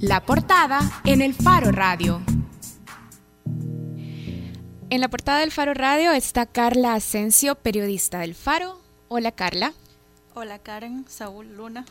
La portada en el Faro Radio. En la portada del Faro Radio está Carla Asensio, periodista del Faro. Hola Carla. Hola Karen, Saúl Luna.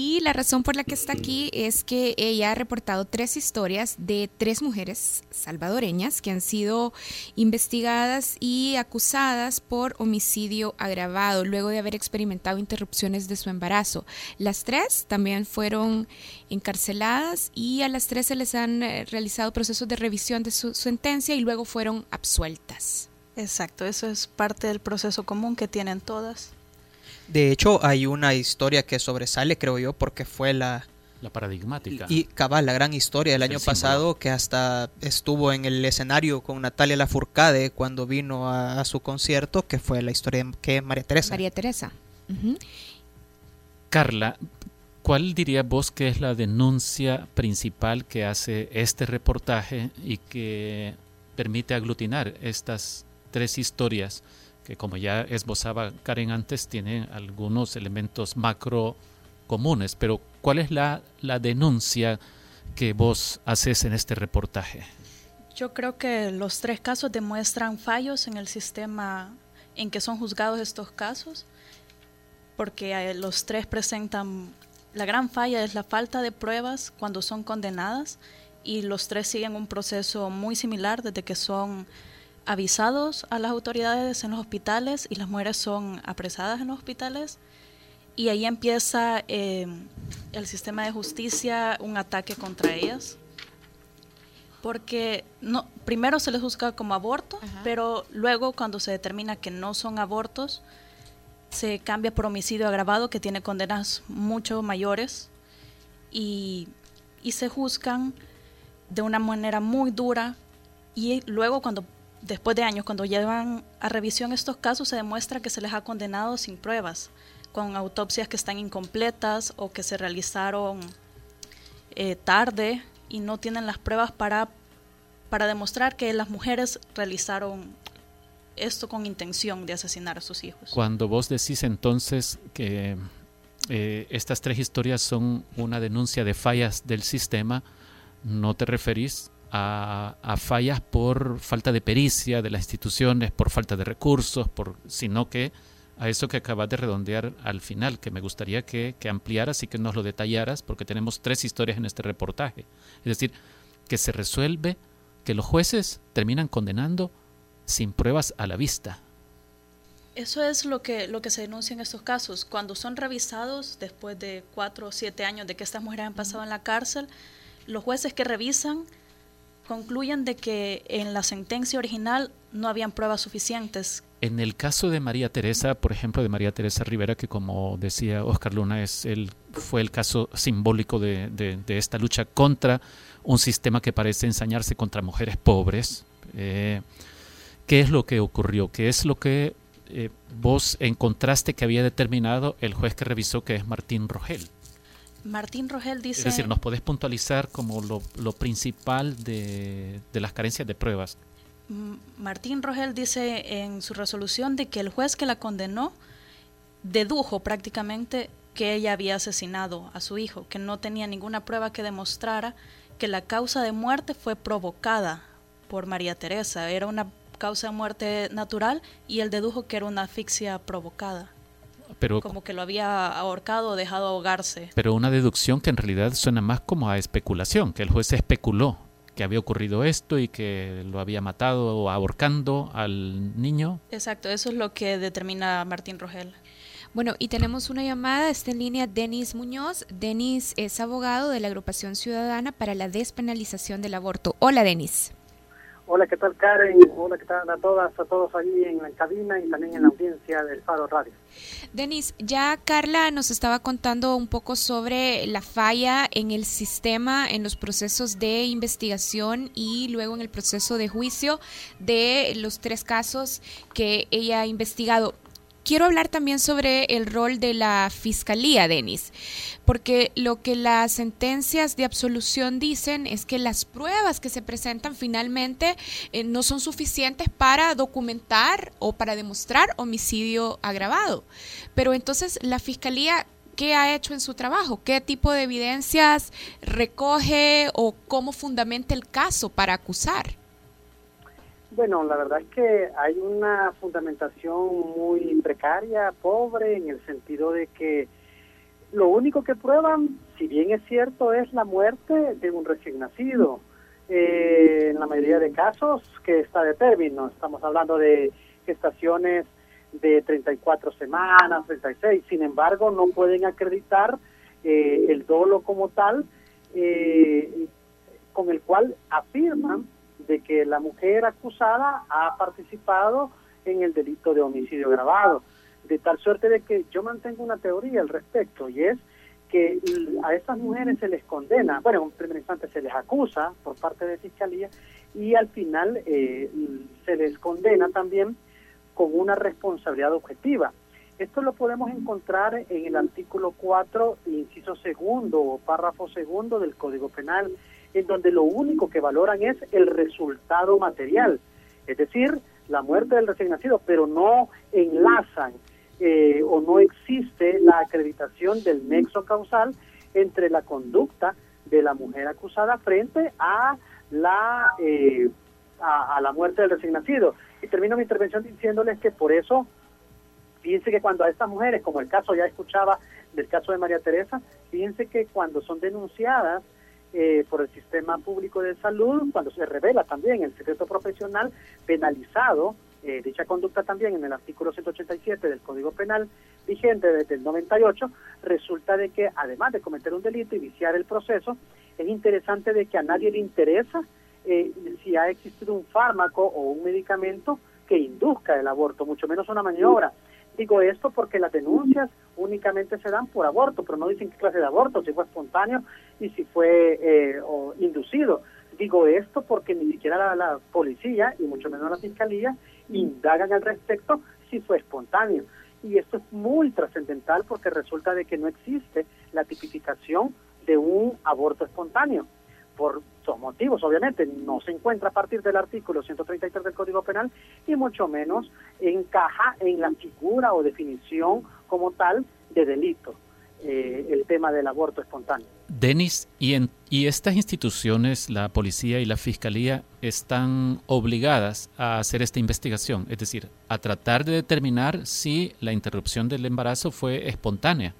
Y la razón por la que está aquí es que ella ha reportado tres historias de tres mujeres salvadoreñas que han sido investigadas y acusadas por homicidio agravado luego de haber experimentado interrupciones de su embarazo. Las tres también fueron encarceladas y a las tres se les han eh, realizado procesos de revisión de su sentencia y luego fueron absueltas. Exacto, eso es parte del proceso común que tienen todas. De hecho, hay una historia que sobresale, creo yo, porque fue la... La paradigmática. Y cabal, la gran historia del año pasado que hasta estuvo en el escenario con Natalia Lafourcade cuando vino a, su concierto, que fue la historia que María Teresa. María Teresa. Carla, ¿cuál diría vos que es la denuncia principal que hace este reportaje y que permite aglutinar estas tres historias? Que como ya esbozaba Karen antes, tiene algunos elementos macro comunes, pero ¿cuál es la, la denuncia que vos haces en este reportaje? Yo creo que los tres casos demuestran fallos en el sistema en que son juzgados estos casos, porque eh, los tres presentan, la gran falla es la falta de pruebas cuando son condenadas y los tres siguen un proceso muy similar desde que son avisados a las autoridades en los hospitales y las mujeres son apresadas en los hospitales. Y ahí empieza em, el sistema de justicia un ataque contra ellas. Porque no primero se les juzga como aborto pero luego cuando se determina que no son abortos se cambia por homicidio agravado que tiene condenas mucho mayores. Y, y se juzgan de una manera muy dura. Y luego cuando después de años, cuando llevan a revisión estos casos, se demuestra que se les ha condenado sin pruebas, con autopsias que están incompletas o que se realizaron eh, tarde y no tienen las pruebas para, para demostrar que las mujeres realizaron esto con intención de asesinar a sus hijos. Cuando vos decís entonces que eh, estas tres historias son una denuncia de fallas del sistema, no te referís a, fallas por falta de pericia de las instituciones, por falta de recursos, por, sino que a eso que acabas de redondear al final, que me gustaría que, que ampliaras y que nos lo detallaras, porque tenemos tres historias en este reportaje. Es decir, que se resuelve que los jueces terminan condenando sin pruebas a la vista. Eso es lo que, lo que se denuncia en estos casos. Cuando son revisados, después de cuatro o siete años de que estas mujeres han pasado en la cárcel, los jueces que revisan concluyen de que en la sentencia original no habían pruebas suficientes. En el caso de María Teresa, por ejemplo, de María Teresa Rivera, que como decía Oscar Luna, es el, fue el caso simbólico de, esta lucha contra un sistema que parece ensañarse contra mujeres pobres. Eh, ¿Qué es lo que ocurrió? ¿Qué es lo que eh, vos encontraste que había determinado el juez que revisó, que es Martín Rogel? Martín Rogel dice... Es decir, ¿nos podés puntualizar como lo, principal de, las carencias de pruebas? Martín Rogel dice en su resolución de que el juez que la condenó dedujo prácticamente que ella había asesinado a su hijo, que no tenía ninguna prueba que demostrara que la causa de muerte fue provocada por María Teresa, era una causa de muerte natural y él dedujo que era una asfixia provocada como que lo había ahorcado o dejado ahogarse. Pero una deducción que en realidad suena más como a especulación, que el juez especuló que había ocurrido esto y que lo había matado o ahorcando al niño. Exacto, eso es lo que determina Martín Rogel. Bueno, y tenemos una llamada, está en línea Denis Muñoz. Denis es abogado de la Agrupación Ciudadana para la Despenalización del Aborto. Hola, Denis. Hola, ¿qué tal Karen? Hola, ¿qué tal a todas, a todos allí en la cabina y también en la audiencia del Faro Radio? Denis, ya Carla nos estaba contando un poco sobre la falla en el sistema, en los procesos de investigación y luego en el proceso de juicio de los tres casos que ella ha investigado quiero hablar también sobre el rol de la fiscalía, Denis, porque lo que las sentencias de absolución dicen es que las pruebas que se presentan finalmente eh, no son suficientes para documentar o para demostrar homicidio agravado. Pero entonces la fiscalía ¿qué ha hecho en su trabajo? ¿Qué tipo de evidencias recoge o cómo fundamenta el caso para acusar? Bueno, la verdad es que hay una fundamentación muy precaria, pobre, en el sentido de que lo único que prueban, si bien es cierto, es la muerte de un recién nacido. Eh, en la mayoría de casos que está de término, estamos hablando de gestaciones de 34 semanas, 36, sin embargo no pueden acreditar eh, el dolo como tal, eh, con el cual afirman de que la mujer acusada ha participado en el delito de homicidio grabado, de tal suerte de que yo mantengo una teoría al respecto y es que a estas mujeres se les condena, bueno, en primer instante se les acusa por parte de Fiscalía y al final eh, se les condena también con una responsabilidad objetiva. Esto lo podemos encontrar en el artículo 4, inciso segundo o párrafo segundo del Código Penal, en donde lo único que valoran es el resultado material, es decir, la muerte del recién nacido, pero no enlazan eh, o no existe la acreditación del nexo causal entre la conducta de la mujer acusada frente a la eh, a, la muerte del recién nacido. Y termino mi intervención diciéndoles que por eso, fíjense que cuando a estas mujeres, como el caso ya escuchaba del caso de María Teresa, fíjense que cuando son denunciadas eh, por el sistema público de salud, cuando se revela también el secreto profesional penalizado, eh, dicha conducta también en el artículo 187 del Código Penal vigente desde el 98, resulta de que además de cometer un delito y viciar el proceso, es interesante de que a nadie le interesa eh, si ha existido un fármaco o un medicamento que induzca el aborto, mucho menos una maniobra. Digo esto porque las denuncias únicamente se dan por aborto, pero no dicen qué clase de aborto, si fue espontáneo y si fue eh, inducido. Digo esto porque ni siquiera la, policía y mucho menos la fiscalía indagan al respecto si fue espontáneo. Y esto es muy trascendental porque resulta de que no existe la tipificación de un aborto espontáneo por dos motivos, obviamente, no se encuentra a partir del artículo 133 del Código Penal y mucho menos encaja en la figura o definición como tal de delito. Eh, el tema del aborto espontáneo. Denis, ¿y, en, ¿y estas instituciones, la policía y la fiscalía, están obligadas a hacer esta investigación? Es decir, a tratar de determinar si la interrupción del embarazo fue espontánea.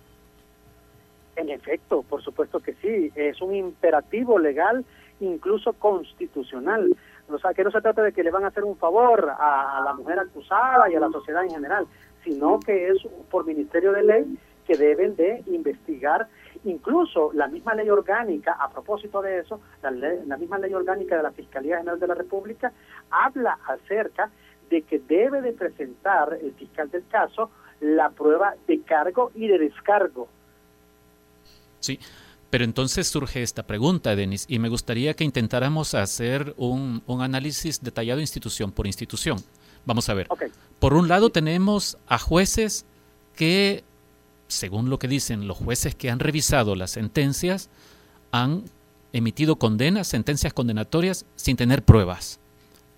En efecto, por supuesto que sí, es un imperativo legal, incluso constitucional. O sea, que no se trata de que le van a hacer un favor a, la mujer acusada y a la sociedad en general, sino que es por ministerio de ley que deben de investigar incluso la misma ley orgánica, a propósito de eso, la, la, misma ley orgánica de la Fiscalía General de la República habla acerca de que debe de presentar el fiscal del caso la prueba de cargo y de descargo Sí, pero entonces surge esta pregunta, Denis, y me gustaría que intentáramos hacer un, análisis detallado institución por institución. Vamos a ver. Por un lado tenemos a jueces que, según lo que dicen los jueces que han revisado las sentencias, han emitido condenas, sentencias condenatorias sin tener pruebas.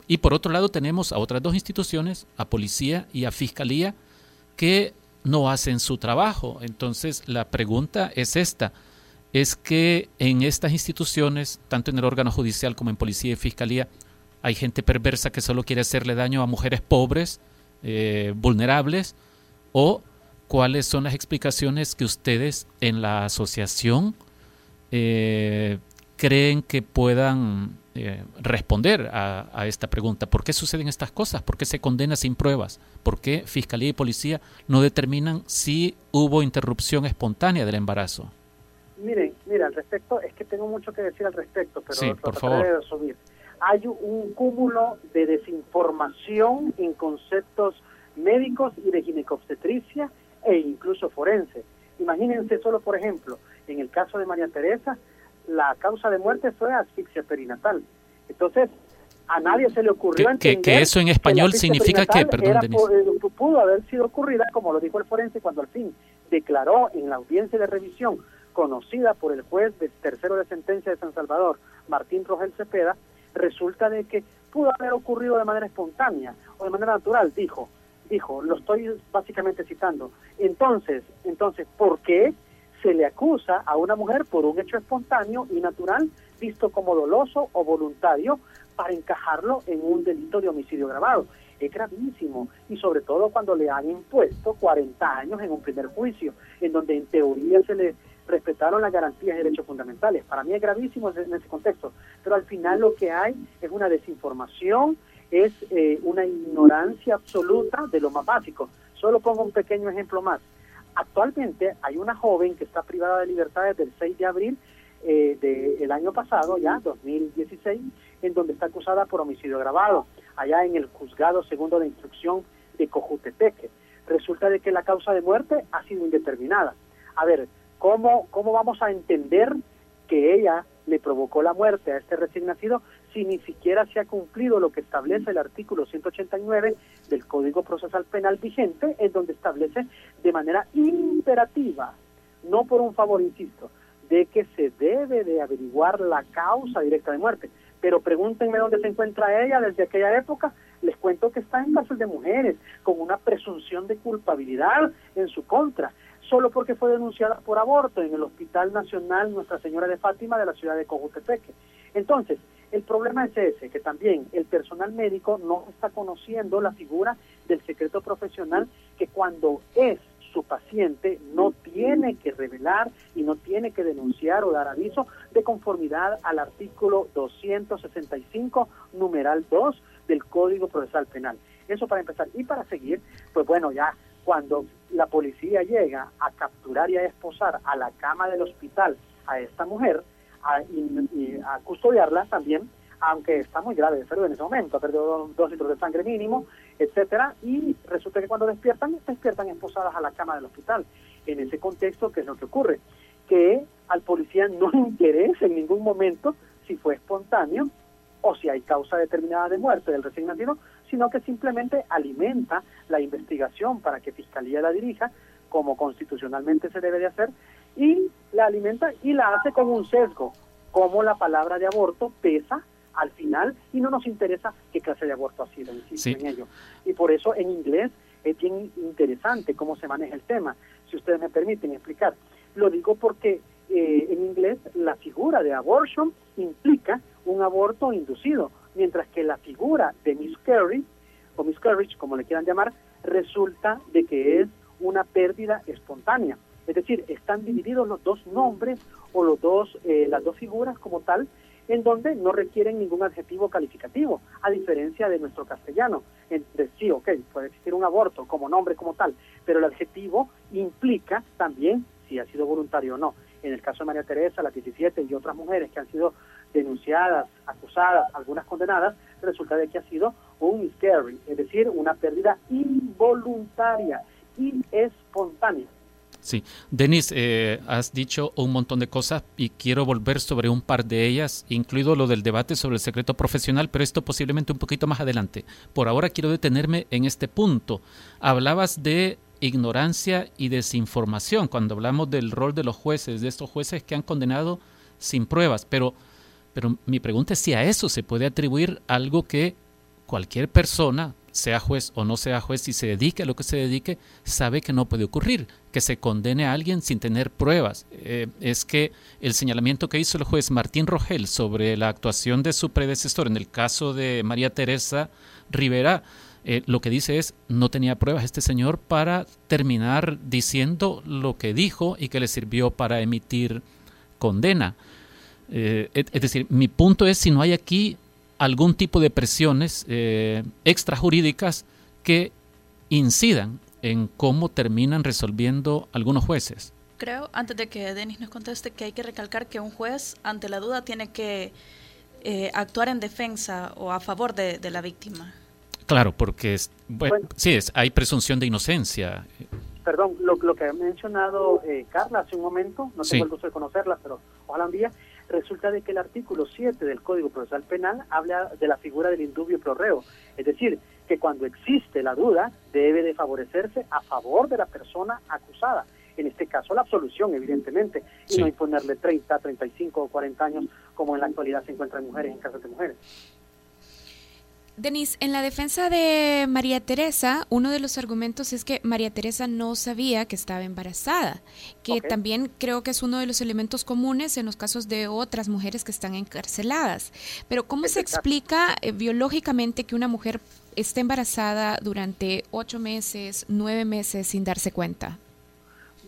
Y por otro lado tenemos a otras dos instituciones, a policía y a fiscalía, que no hacen su trabajo. Entonces, la pregunta es esta. Es que en estas instituciones, tanto en el órgano judicial como en policía y fiscalía, hay gente perversa que solo quiere hacerle daño a mujeres pobres, eh, vulnerables, o cuáles son las explicaciones que ustedes en la asociación eh, creen que puedan eh, responder a, esta pregunta. ¿Por qué suceden estas cosas? ¿Por qué se condena sin pruebas? ¿Por qué Fiscalía y Policía no determinan si hubo interrupción espontánea del embarazo? Miren, mira, al respecto, es que tengo mucho que decir al respecto, pero sí, por favor. de resumir. Hay un cúmulo de desinformación en conceptos médicos y de ginecobstetricia e incluso forense. Imagínense solo, por ejemplo, en el caso de María Teresa, la causa de muerte fue asfixia perinatal. Entonces, a nadie se le ocurrió que, entender que eso en español significa que, perdón, eh, pudo haber sido ocurrida, como lo dijo el forense cuando al fin declaró en la audiencia de revisión conocida por el juez de tercero de sentencia de San Salvador, Martín Rogel Cepeda, resulta de que pudo haber ocurrido de manera espontánea o de manera natural, dijo, dijo, lo estoy básicamente citando. Entonces, entonces, ¿por qué se le acusa a una mujer por un hecho espontáneo y natural visto como doloso o voluntario para encajarlo en un delito de homicidio grabado. Es gravísimo y sobre todo cuando le han impuesto 40 años en un primer juicio, en donde en teoría se le respetaron las garantías de derechos fundamentales. Para mí es gravísimo en ese contexto, pero al final lo que hay es una desinformación, es eh, una ignorancia absoluta de lo más básico. Solo pongo un pequeño ejemplo más. Actualmente hay una joven que está privada de libertad desde el 6 de abril eh, del año pasado, ya 2016, en donde está acusada por homicidio agravado, allá en el juzgado segundo de instrucción de Cojutepeque. Resulta de que la causa de muerte ha sido indeterminada. A ver, ¿cómo, cómo vamos a entender que ella le provocó la muerte a este recién nacido si ni siquiera se ha cumplido lo que establece el artículo 189 del Código Procesal Penal vigente, en donde establece de manera imperativa, no por un favor, insisto, de que se debe de averiguar la causa directa de muerte. Pero pregúntenme dónde se encuentra ella desde aquella época. Les cuento que está en cárcel de mujeres, con una presunción de culpabilidad en su contra, solo porque fue denunciada por aborto en el Hospital Nacional Nuestra Señora de Fátima de la ciudad de Cojutepeque. Entonces, el problema es ese, que también el personal médico no está conociendo la figura del secreto profesional que cuando es su paciente no tiene que revelar y no tiene que denunciar o dar aviso de conformidad al artículo 265, numeral 2 del Código Procesal Penal. Eso para empezar. Y para seguir, pues bueno, ya cuando la policía llega a capturar y a esposar a la cama del hospital a esta mujer, a, y, a custodiarla también, aunque está muy grave de salud en ese momento, ha perdido dos, litros de sangre mínimo, etcétera, y resulta que cuando despiertan, despiertan esposadas a la cama del hospital. En ese contexto, ¿qué es lo que ocurre? Que al policía no interesa en ningún momento si fue espontáneo o si hay causa determinada de muerte del recién nacido, sino que simplemente alimenta la investigación para que Fiscalía la dirija, como constitucionalmente se debe de hacer, y la alimenta y la hace con un sesgo, como la palabra de aborto pesa al final y no nos interesa qué clase de aborto ha sido, en ello. Y por eso en inglés es bien interesante cómo se maneja el tema, si ustedes me permiten explicar. Lo digo porque eh, en inglés la figura de abortion implica un aborto inducido, mientras que la figura de miscarriage, o miscarriage, como le quieran llamar, resulta de que es una pérdida espontánea. Es decir, están divididos los dos nombres o los dos, eh, las dos figuras como tal, en donde no requieren ningún adjetivo calificativo, a diferencia de nuestro castellano. Entonces, sí, ok, puede existir un aborto como nombre como tal, pero el adjetivo implica también si ha sido voluntario o no. En el caso de María Teresa, las 17 y otras mujeres que han sido denunciadas, acusadas, algunas condenadas, resulta de que ha sido un miscarriage, es decir, una pérdida involuntaria y espontánea. Sí, Denis, eh, has dicho un montón de cosas y quiero volver sobre un par de ellas, incluido lo del debate sobre el secreto profesional, pero esto posiblemente un poquito más adelante. Por ahora quiero detenerme en este punto. Hablabas de ignorancia y desinformación cuando hablamos del rol de los jueces, de estos jueces que han condenado sin pruebas, pero, pero mi pregunta es si a eso se puede atribuir algo que cualquier persona sea juez o no sea juez, si se dedique a lo que se dedique, sabe que no puede ocurrir, que se condene a alguien sin tener pruebas. Eh, es que el señalamiento que hizo el juez Martín Rogel sobre la actuación de su predecesor en el caso de María Teresa Rivera, eh, lo que dice es, no tenía pruebas este señor para terminar diciendo lo que dijo y que le sirvió para emitir condena. Eh, es decir, mi punto es si no hay aquí algún tipo de presiones eh, extrajurídicas que incidan en cómo terminan resolviendo algunos jueces. Creo, antes de que Denis nos conteste, que hay que recalcar que un juez, ante la duda, tiene que eh, actuar en defensa o a favor de, la víctima. Claro, porque es, bueno, sí, es, hay presunción de inocencia. Perdón, lo, que ha mencionado eh, Carla hace un momento, no tengo el gusto de conocerla, pero ojalá un día, resulta de que el artículo 7 del Código Procesal Penal habla de la figura del indubio pro reo, es decir, que cuando existe la duda debe de favorecerse a favor de la persona acusada, en este caso la absolución evidentemente, y no imponerle 30, 35 o 40 años como en la actualidad se encuentran mujeres en casos de mujeres. Denise, en la defensa de María Teresa, uno de los argumentos es que María Teresa no sabía que estaba embarazada, que también creo que es uno de los elementos comunes en los casos de otras mujeres que están encarceladas. Pero ¿cómo se explica eh, biológicamente que una mujer esté embarazada durante ocho meses, nueve meses sin darse cuenta?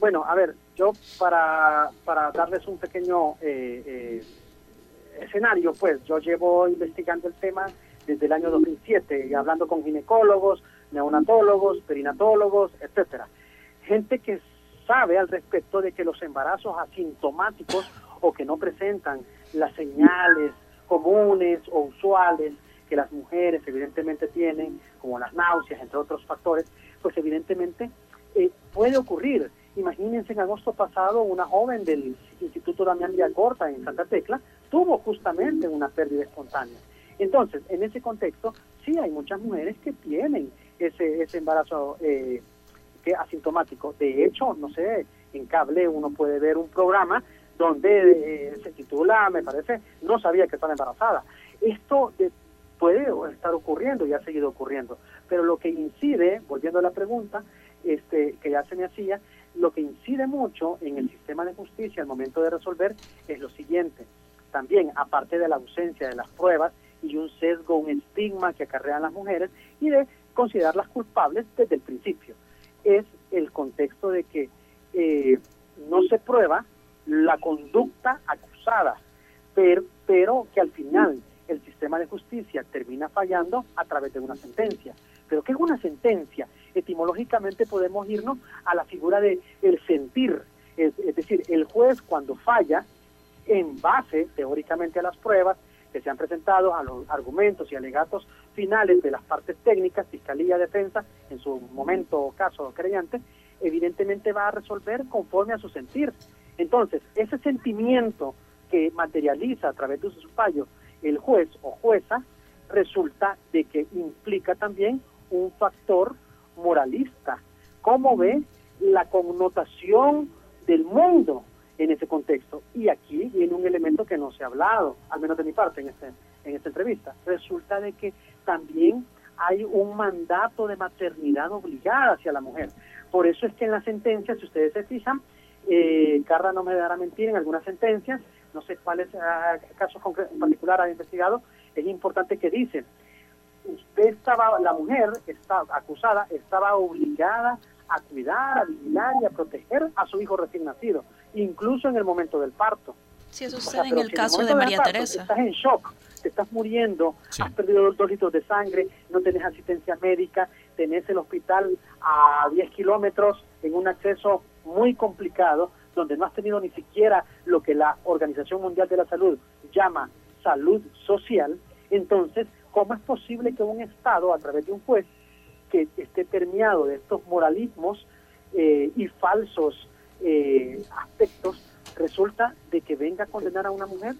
Bueno, a ver, yo para, para darles un pequeño eh, eh, escenario, pues yo llevo investigando el tema desde el año 2007, hablando con ginecólogos, neonatólogos, perinatólogos, etcétera. Gente que sabe al respecto de que los embarazos asintomáticos o que no presentan las señales comunes o usuales que las mujeres evidentemente tienen, como las náuseas, entre otros factores, pues evidentemente eh, puede ocurrir. Imagínense en agosto pasado una joven del Instituto Damián Corta en Santa Tecla tuvo justamente una pérdida espontánea. Entonces, en ese contexto, sí hay muchas mujeres que tienen ese, ese embarazo eh, que asintomático. De hecho, no sé, en cable uno puede ver un programa donde eh, se titula, me parece, no sabía que estaba embarazada. Esto puede estar ocurriendo y ha seguido ocurriendo. Pero lo que incide, volviendo a la pregunta este, que ya se me hacía, lo que incide mucho en el sistema de justicia al momento de resolver es lo siguiente. También, aparte de la ausencia de las pruebas, y un sesgo, un estigma que acarrean las mujeres y de considerarlas culpables desde el principio. Es el contexto de que eh, no se prueba la conducta acusada, pero, pero que al final el sistema de justicia termina fallando a través de una sentencia. Pero ¿qué es una sentencia? Etimológicamente podemos irnos a la figura de el sentir, es decir, el juez cuando falla en base teóricamente a las pruebas que se han presentado a los argumentos y alegatos finales de las partes técnicas, Fiscalía, Defensa, en su momento caso creyente, evidentemente va a resolver conforme a su sentir. Entonces, ese sentimiento que materializa a través de su fallo el juez o jueza, resulta de que implica también un factor moralista. ¿Cómo ve la connotación del mundo en ese contexto. Y aquí viene un elemento que no se ha hablado, al menos de mi parte en, este, en esta entrevista. Resulta de que también hay un mandato de maternidad obligada hacia la mujer. Por eso es que en la sentencia, si ustedes se fijan, eh, Carla no me dará mentir, en algunas sentencias, no sé cuáles ah, casos en particular ha investigado, es importante que dicen, usted estaba, la mujer está acusada, estaba obligada a cuidar, a vigilar y a proteger a su hijo recién nacido incluso en el momento del parto. Sí, eso sucede en el caso de María Teresa. Estás en shock, te estás muriendo, has perdido dos litros de sangre, no tenés asistencia médica, tenés el hospital a 10 kilómetros en un acceso muy complicado, donde no has tenido ni siquiera lo que la Organización Mundial de la Salud llama salud social, entonces, ¿cómo es posible que un Estado, a través de un juez, que esté permeado de estos moralismos eh, y falsos eh, aspectos, resulta de que venga a condenar a una mujer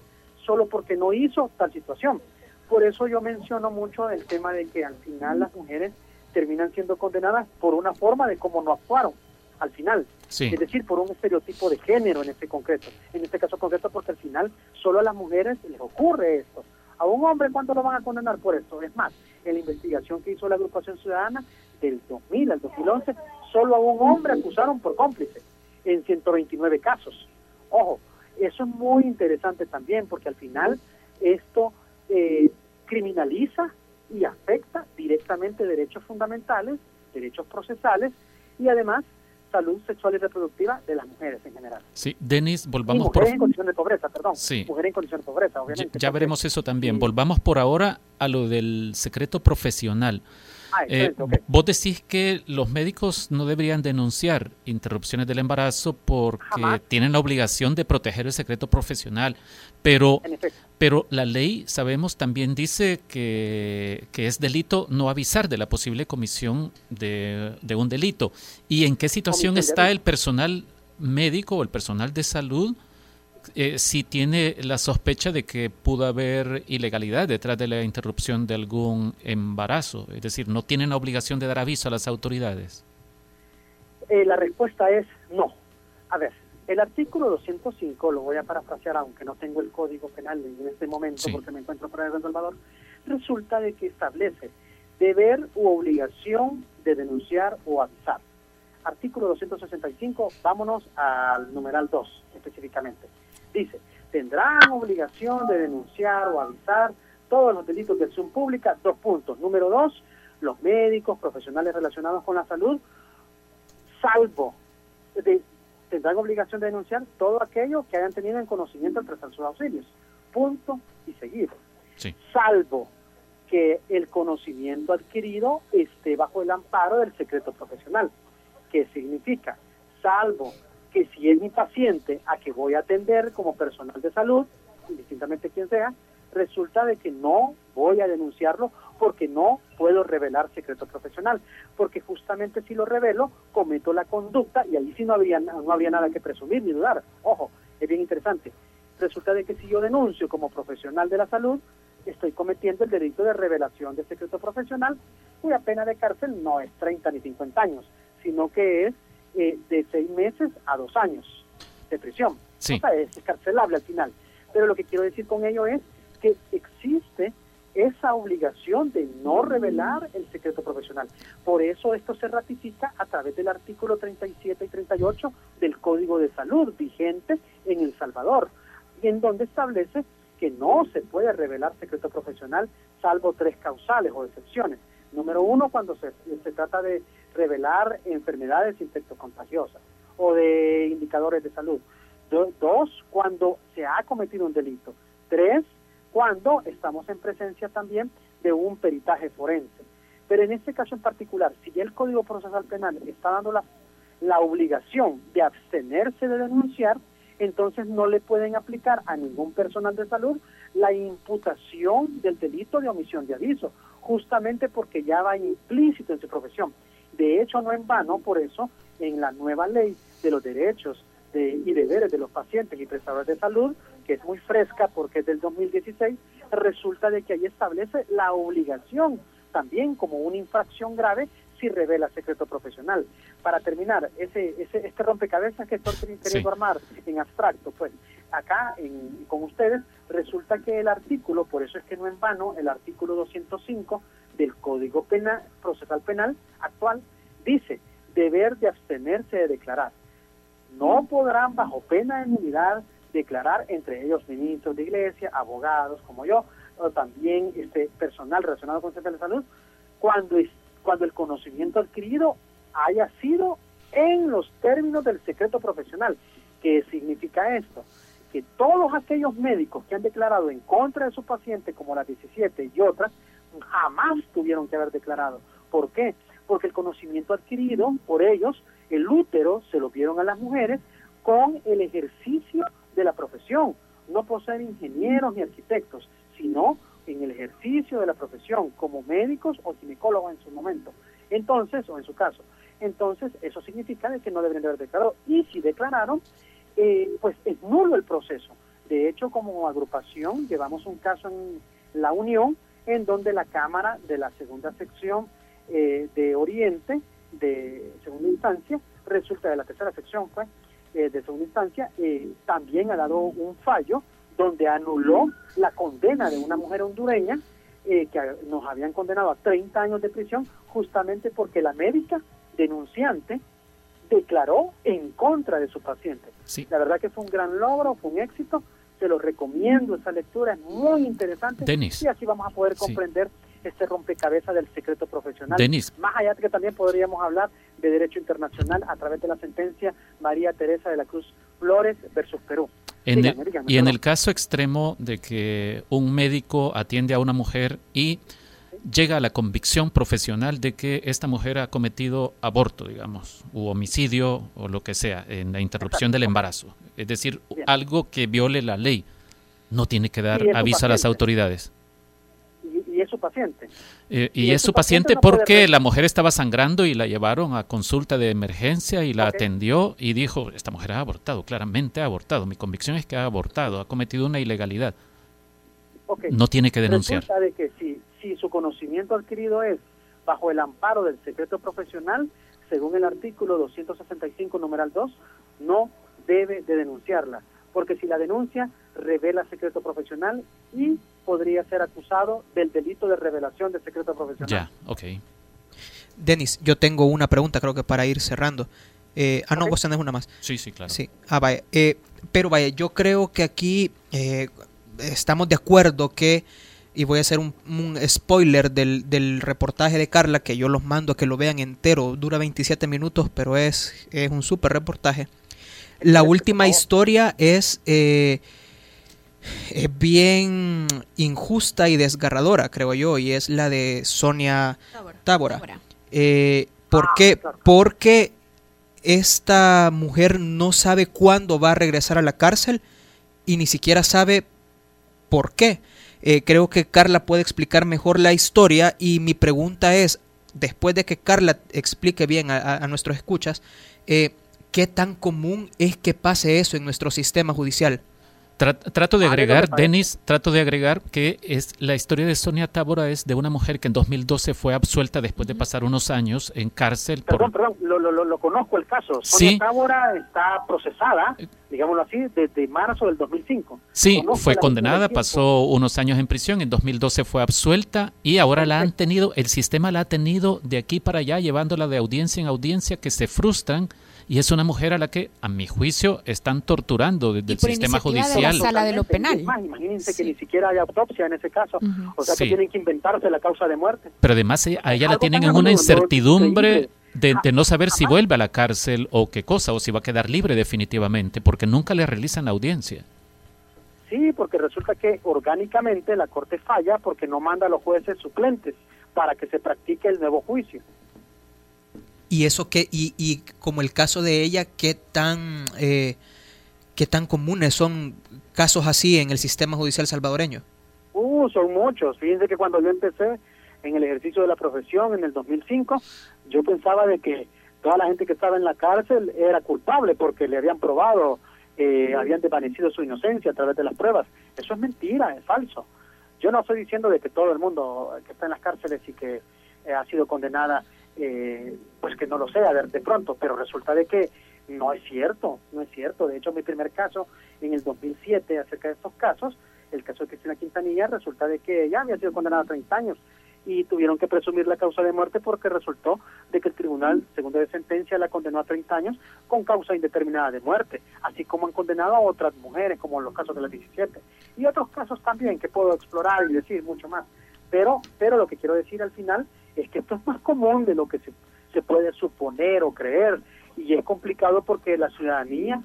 solo porque no hizo tal situación. Por eso yo menciono mucho el tema de que al final las mujeres terminan siendo condenadas por una forma de cómo no actuaron al final. Es decir, por un estereotipo de género en este concreto. En este caso concreto porque al final solo a las mujeres les ocurre esto. A un hombre, ¿cuánto lo van a condenar por esto? Es más, en la investigación que hizo la agrupación ciudadana del 2000 al 2011, solo a un hombre acusaron por cómplice en 129 casos. Ojo, eso es muy interesante también porque al final esto eh, criminaliza y afecta directamente derechos fundamentales, derechos procesales y además salud sexual y reproductiva de las mujeres en general. Sí, Denis, volvamos por... en condición de pobreza, perdón. Sí. Mujeres en condición de pobreza, obviamente. Ya, veremos eso también. Volvamos por ahora a lo del secreto profesional. Ah, eh, vos decís que los médicos no deberían denunciar interrupciones del embarazo porque tienen la obligación de proteger el secreto profesional, pero, pero la ley, sabemos, también dice que, es delito no avisar de la posible comisión de, de un delito. ¿Y en qué situación está el personal médico o el personal de salud? Eh, si tiene la sospecha de que pudo haber ilegalidad detrás de la interrupción de algún embarazo? Es decir, ¿no tienen la obligación de dar aviso a las autoridades? Eh, la respuesta es no. A ver, el artículo 205, lo voy a parafrasear aunque no tengo el código penal en este momento porque me encuentro fuera de Salvador, resulta de que establece deber u obligación de denunciar o avisar. Artículo 265, vámonos al numeral 2 específicamente. Dice, tendrán obligación de denunciar o avisar todos los delitos de acción pública, dos puntos. Número dos, los médicos, profesionales relacionados con la salud, salvo, tendrán obligación de denunciar todo aquello que hayan tenido en conocimiento al prestar sus auxilios. Punto y seguido. Salvo que el conocimiento adquirido esté bajo el amparo del secreto profesional. ¿Qué significa? Salvo que si es mi paciente a que voy a atender como personal de salud, indistintamente quien sea, resulta de que no voy a denunciarlo porque no puedo revelar secreto profesional, porque justamente si lo revelo cometo la conducta y ahí sí no habría, no habría nada que presumir ni dudar. Ojo, es bien interesante. Resulta de que si yo denuncio como profesional de la salud, estoy cometiendo el delito de revelación de secreto profesional, cuya pena de cárcel no es 30 ni 50 años, sino que es eh, de seis meses a dos años de prisión. Sí. O sea, es carcelable al final. Pero lo que quiero decir con ello es que existe esa obligación de no revelar el secreto profesional. Por eso esto se ratifica a través del artículo 37 y 38 del Código de Salud vigente en El Salvador, en donde establece que no se puede revelar secreto profesional salvo tres causales o excepciones. Número uno, cuando se, se trata de revelar enfermedades infectocontagiosas o de indicadores de salud. dos, cuando se ha cometido un delito. Tres, cuando estamos en presencia también de un peritaje forense. Pero en este caso en particular, si el Código Procesal Penal está dando la, la obligación de abstenerse de denunciar, entonces no le pueden aplicar a ningún personal de salud la imputación del delito de omisión de aviso, justamente porque ya va implícito en su profesión. De hecho, no en vano, por eso, en la nueva ley de los derechos y deberes de los pacientes y prestadores de salud, que es muy fresca porque es del 2016, resulta de que ahí establece la obligación también como una infracción grave si revela secreto profesional. Para terminar, ese, ese este rompecabezas que estoy queriendo armar en abstracto, pues acá con ustedes resulta que el artículo, por eso es que no en vano, el artículo 205 del Código Penal, Procesal Penal actual dice deber de abstenerse de declarar. No podrán bajo pena de nulidad declarar entre ellos ministros de iglesia, abogados como yo, o también este personal relacionado con el de salud, cuando, cuando el conocimiento adquirido haya sido en los términos del secreto profesional. ¿Qué significa esto? Que todos aquellos médicos que han declarado en contra de su paciente, como la 17 y otras, jamás tuvieron que haber declarado. ¿Por qué? Porque el conocimiento adquirido por ellos, el útero, se lo vieron a las mujeres con el ejercicio de la profesión, no por ser ingenieros ni arquitectos, sino en el ejercicio de la profesión como médicos o ginecólogos en su momento. Entonces, o en su caso, entonces eso significa que no deben de haber declarado. Y si declararon, eh, pues es nulo el proceso. De hecho, como agrupación llevamos un caso en la Unión en donde la Cámara de la segunda sección eh, de Oriente, de segunda instancia, resulta de la tercera sección, pues, eh, de segunda instancia, eh, también ha dado un fallo donde anuló la condena de una mujer hondureña que nos habían condenado a 30 años de prisión justamente porque la médica denunciante declaró en contra de su paciente. La verdad que fue un gran logro, fue un éxito te lo recomiendo, esa lectura es muy interesante y así vamos a poder comprender este rompecabezas del secreto profesional. Más allá de que también podríamos hablar de derecho internacional a través de la sentencia María Teresa de la Cruz Flores versus Perú. y en el caso extremo de que un médico atiende a una mujer y llega a la convicción profesional de que esta mujer ha cometido aborto, digamos, u homicidio o lo que sea, en la interrupción del embarazo. Es decir, algo que viole la ley. No tiene que dar aviso a las autoridades. Y, es su paciente. Eh, y, es su paciente, porque la mujer estaba sangrando y la llevaron a consulta de emergencia y la atendió y dijo, esta mujer ha abortado, claramente ha abortado. Mi convicción es que ha abortado, ha cometido una ilegalidad. No tiene que denunciar. de que si si su conocimiento adquirido es bajo el amparo del secreto profesional, según el artículo 265, numeral 2, no debe de denunciarla, porque si la denuncia revela secreto profesional y podría ser acusado del delito de revelación de secreto profesional. Ya, ok. Denis, yo tengo una pregunta, creo que para ir cerrando. Eh, ah, no, vos tenés una más. Sí, sí, claro. Sí, ah, vaya. Eh, pero vaya, yo creo que aquí eh, estamos de acuerdo que, y voy a hacer un, un spoiler del, del, reportaje de Carla, que yo los mando a que lo vean entero, dura 27 minutos, pero es, es un súper reportaje. La última historia es, eh, es bien injusta y desgarradora, creo yo, y es la de Sonia Tábora. Eh, ¿Por ah, qué? Claro. Porque esta mujer no sabe cuándo va a regresar a la cárcel y ni siquiera sabe por qué. Eh, creo que Carla puede explicar mejor la historia y mi pregunta es, después de que Carla explique bien a, nuestros escuchas, eh, ¿qué tan común es que pase eso en nuestro sistema judicial? Trato de agregar, Denis, trato de agregar que es la historia de Sonia Tábora es de una mujer que en 2012 fue absuelta después de pasar unos años en cárcel. Perdón, por... perdón, lo, lo, lo, conozco el caso. Sonia ¿Sí? Tábora está procesada, digámoslo así, desde marzo del 2005. Sí, conozco fue condenada, pasó unos años en prisión, en 2012 fue absuelta y ahora la han tenido, el sistema la ha tenido de aquí para allá, llevándola de audiencia en audiencia, que se frustran y es una mujer a la que, a mi juicio, están torturando desde el sistema judicial. De la sala de lo penal. Imagínense sí. que ni siquiera hay autopsia en ese caso, o sea sí. que tienen que inventarse la causa de muerte. Pero además a ella la tienen en una incertidumbre de, de, no saber si vuelve a la cárcel o qué cosa, o si va a quedar libre definitivamente, porque nunca le realizan la audiencia. Sí, porque resulta que orgánicamente la Corte falla porque no manda a los jueces suplentes para que se practique el nuevo juicio. Y eso que, y, y como el caso de ella, ¿qué tan, eh, qué tan comunes son casos así en el sistema judicial salvadoreño? Uh, son muchos. Fíjense que cuando yo empecé en el ejercicio de la profesión en el 2005, yo pensaba de que toda la gente que estaba en la cárcel era culpable porque le habían probado, eh, habían desvanecido su inocencia a través de las pruebas. Eso es mentira, es falso. Yo no estoy diciendo de que todo el mundo que está en las cárceles y que eh, ha sido condenada eh, pues que no lo sea de, de, pronto, pero resulta de que no es cierto, no es cierto. De hecho, mi primer caso en el 2007 acerca de estos casos, el caso de Cristina Quintanilla, resulta de que ella había sido condenada a 30 años y tuvieron que presumir la causa de muerte porque resultó de que el tribunal, segundo de sentencia, la condenó a 30 años con causa indeterminada de muerte, así como han condenado a otras mujeres, como en los casos de las 17, y otros casos también que puedo explorar y decir mucho más. Pero, pero lo que quiero decir al final es que esto es más común de lo que se, se puede suponer o creer y es complicado porque la ciudadanía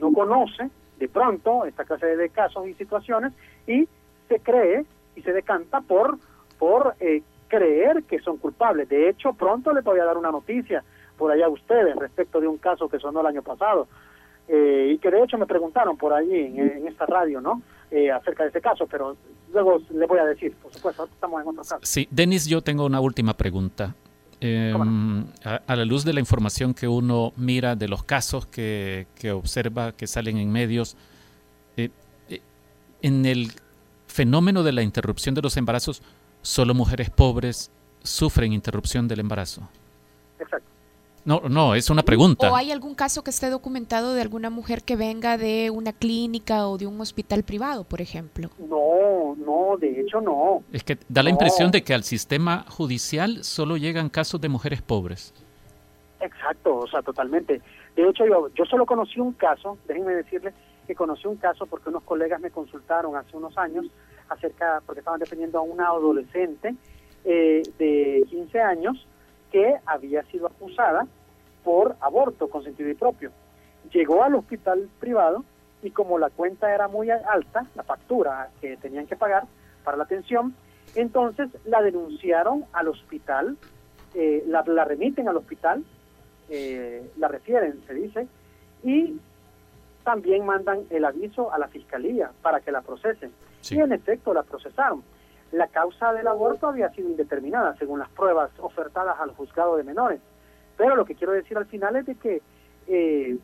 no conoce de pronto esta clase de casos y situaciones y se cree y se decanta por por eh, creer que son culpables. De hecho, pronto les voy a dar una noticia por allá a ustedes respecto de un caso que sonó el año pasado eh, y que de hecho me preguntaron por allí en, en esta radio, ¿no? Eh, acerca de ese caso, pero luego le voy a decir, por supuesto, estamos en otro caso. Sí, Denis, yo tengo una última pregunta. Eh, a, a, la luz de la información que uno mira, de los casos que, que observa, que salen en medios, eh, en el fenómeno de la interrupción de los embarazos, solo mujeres pobres sufren interrupción del embarazo. No, no, es una pregunta. ¿O hay algún caso que esté documentado de alguna mujer que venga de una clínica o de un hospital privado, por ejemplo? No, no, de hecho no. Es que da la no. impresión de que al sistema judicial solo llegan casos de mujeres pobres. Exacto, o sea, totalmente. De hecho, yo, yo solo conocí un caso, déjenme decirles que conocí un caso porque unos colegas me consultaron hace unos años acerca, porque estaban defendiendo a una adolescente eh, de 15 años que había sido acusada por aborto consentido y propio. Llegó al hospital privado y como la cuenta era muy alta, la factura que tenían que pagar para la atención, entonces la denunciaron al hospital, eh, la, la, remiten al hospital, eh, la refieren, se dice, y también mandan el aviso a la fiscalía para que la procesen. Sí. Y en efecto la procesaron la causa del aborto había sido indeterminada según las pruebas ofertadas al juzgado de menores. Pero lo que quiero decir al final es de que eh,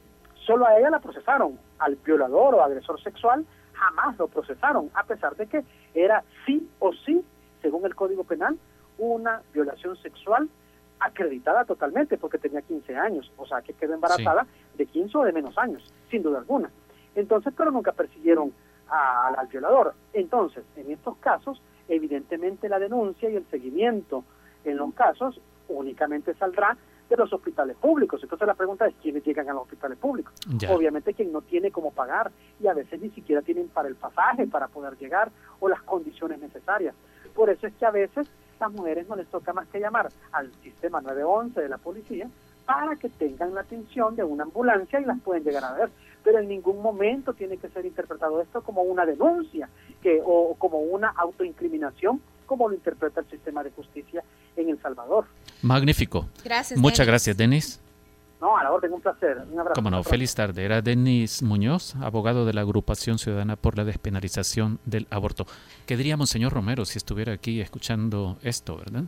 solo a ella la procesaron, al violador o agresor sexual jamás lo procesaron, a pesar de que era sí o sí, según el Código Penal, una violación sexual acreditada totalmente porque tenía 15 años, o sea que quedó embarazada sí. de 15 o de menos años, sin duda alguna. Entonces, pero nunca persiguieron al violador. Entonces, en estos casos, evidentemente la denuncia y el seguimiento en los casos únicamente saldrá de los hospitales públicos. Entonces la pregunta es quiénes llegan a los hospitales públicos. Obviamente quien no tiene cómo pagar y a veces ni siquiera tienen para el pasaje para poder llegar o las condiciones necesarias. Por eso es que a veces las mujeres no les toca más que llamar al sistema 911 de la policía para que tengan la atención de una ambulancia y las pueden llegar a ver. Pero en ningún momento tiene que ser interpretado esto como una denuncia que, o como una autoincriminación como lo interpreta el sistema de justicia en El Salvador. Magnífico. Gracias. Muchas gracias, Denis. No, a la orden, un placer. Un abrazo. Como no, feliz tarde. Era Denis Muñoz, abogado de la Agrupación Ciudadana por la Despenalización del Aborto. ¿Qué diríamos, señor Romero, si estuviera aquí escuchando esto, verdad?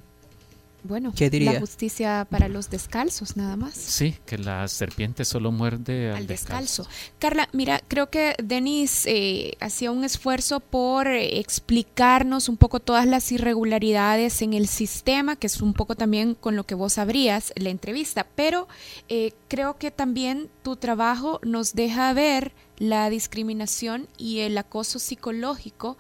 Bueno, ¿Qué diría? la justicia para los descalzos, nada más. Sí, que la serpiente solo muerde al, al descalzo. Carla, mira, creo que Denis eh, hacía un esfuerzo por eh, explicarnos un poco todas las irregularidades en el sistema, que es un poco también con lo que vos abrías la entrevista, pero eh, creo que también tu trabajo nos deja ver la discriminación y el acoso psicológico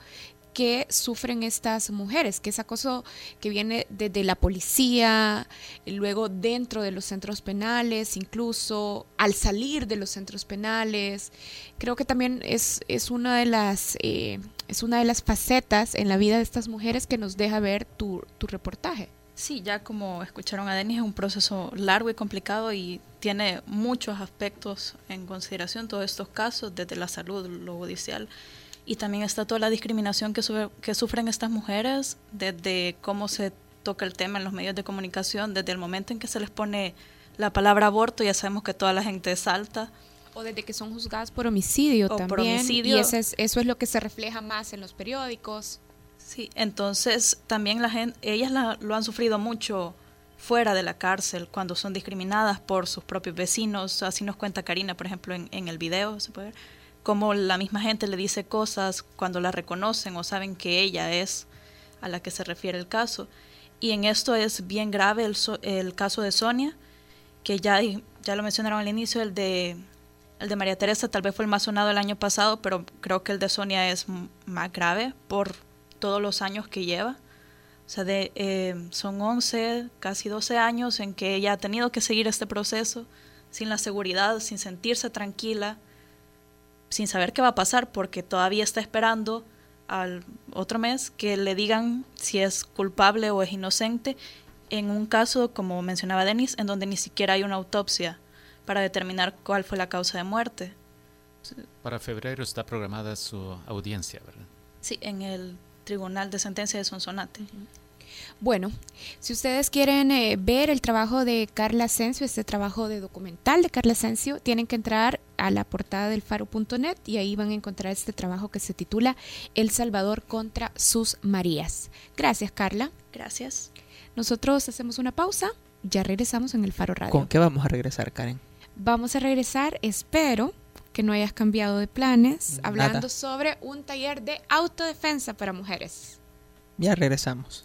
que sufren estas mujeres, que es acoso que viene desde la policía, luego dentro de los centros penales, incluso al salir de los centros penales. Creo que también es, es una de las eh, es una de las facetas en la vida de estas mujeres que nos deja ver tu, tu reportaje. Sí, ya como escucharon a Denis, es un proceso largo y complicado y tiene muchos aspectos en consideración todos estos casos, desde la salud, lo judicial, y también está toda la discriminación que, que sufren estas mujeres, desde cómo se toca el tema en los medios de comunicación, desde el momento en que se les pone la palabra aborto, ya sabemos que toda la gente salta. O desde que son juzgadas por homicidio O también. por homicidio. Y eso es, eso es lo que se refleja más en los periódicos. Sí, entonces también la gente, ellas la- lo han sufrido mucho fuera de la cárcel, cuando son discriminadas por sus propios vecinos. Así nos cuenta Karina, por ejemplo, en, en el video, se puede ver, cómo la misma gente le dice cosas cuando la reconocen o saben que ella es a la que se refiere el caso. Y en esto es bien grave el, el caso de Sonia, que ya, ya lo mencionaron al inicio, el de, el de María Teresa tal vez fue el más sonado el año pasado, pero creo que el de Sonia es más grave por todos los años que lleva. O sea, de, eh, son 11, casi 12 años en que ella ha tenido que seguir este proceso sin la seguridad, sin sentirse tranquila, sin saber qué va a pasar, porque todavía está esperando al otro mes que le digan si es culpable o es inocente en un caso, como mencionaba Denis, en donde ni siquiera hay una autopsia para determinar cuál fue la causa de muerte. Para febrero está programada su audiencia, ¿verdad? Sí, en el Tribunal de Sentencia de Sonsonate. Bueno, si ustedes quieren eh, ver el trabajo de Carla Asensio, este trabajo de documental de Carla Asensio, tienen que entrar a la portada del faro.net y ahí van a encontrar este trabajo que se titula El Salvador contra sus Marías. Gracias, Carla. Gracias. Nosotros hacemos una pausa, ya regresamos en el Faro Radio. ¿Con qué vamos a regresar, Karen? Vamos a regresar, espero que no hayas cambiado de planes, Nada. hablando sobre un taller de autodefensa para mujeres. Ya regresamos.